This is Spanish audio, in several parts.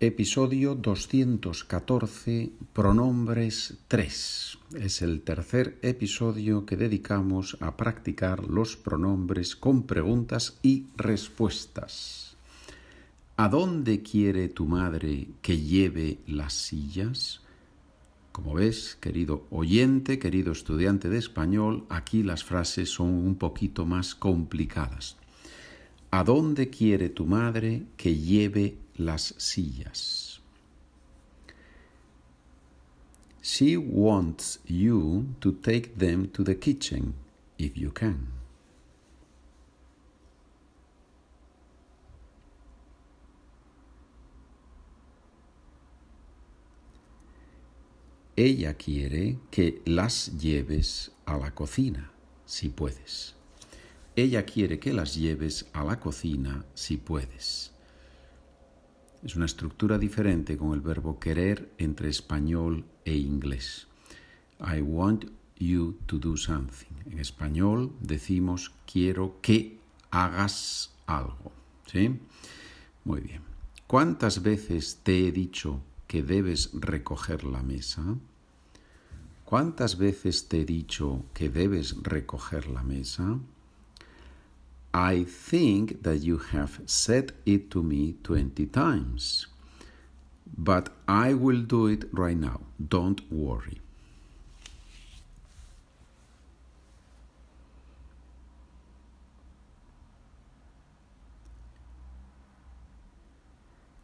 Episodio 214, pronombres 3. Es el tercer episodio que dedicamos a practicar los pronombres con preguntas y respuestas. ¿A dónde quiere tu madre que lleve las sillas? Como ves, querido oyente, querido estudiante de español, aquí las frases son un poquito más complicadas. ¿A dónde quiere tu madre que lleve las sillas? She wants you to take them to the kitchen if you can. Ella quiere que las lleves a la cocina, si puedes. Ella quiere que las lleves a la cocina si puedes. Es una estructura diferente con el verbo querer entre español e inglés. I want you to do something. En español decimos quiero que hagas algo. ¿Sí? Muy bien. ¿Cuántas veces te he dicho que debes recoger la mesa? ¿Cuántas veces te he dicho que debes recoger la mesa? I think that you have said it to me 20 times, but I will do it right now. Don't worry.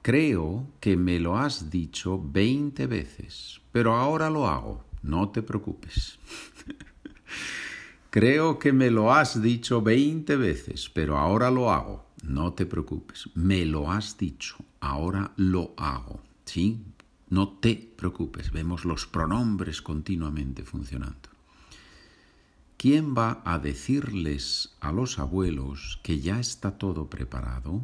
Creo que me lo has dicho 20 veces, pero ahora lo hago. No te preocupes. Creo que me lo has dicho veinte veces, pero ahora lo hago. No te preocupes. Me lo has dicho, ahora lo hago. ¿Sí? No te preocupes. Vemos los pronombres continuamente funcionando. ¿Quién va a decirles a los abuelos que ya está todo preparado?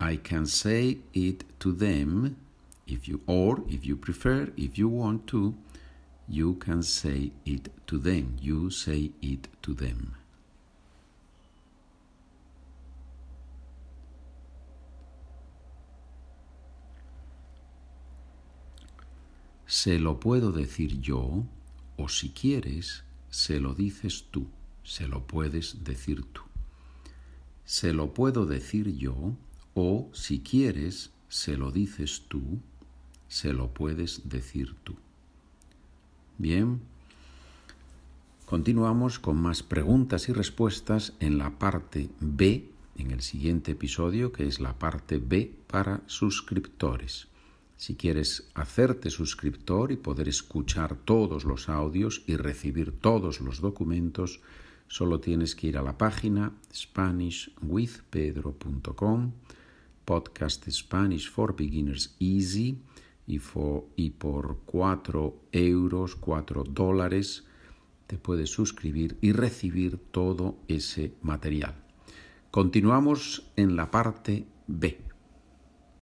I can say it to them if you or if you prefer if you want to you can say it to them. You say it to them. Se lo puedo decir yo, o si quieres, se lo dices tú, se lo puedes decir tú. Se lo puedo decir yo, o si quieres, se lo dices tú, se lo puedes decir tú. Bien, continuamos con más preguntas y respuestas en la parte B, en el siguiente episodio, que es la parte B para suscriptores. Si quieres hacerte suscriptor y poder escuchar todos los audios y recibir todos los documentos, solo tienes que ir a la página SpanishWithPedro.com, podcast Spanish for Beginners Easy, y, por 4 euros, 4 dólares, te puedes suscribir y recibir todo ese material. Continuamos en la parte B.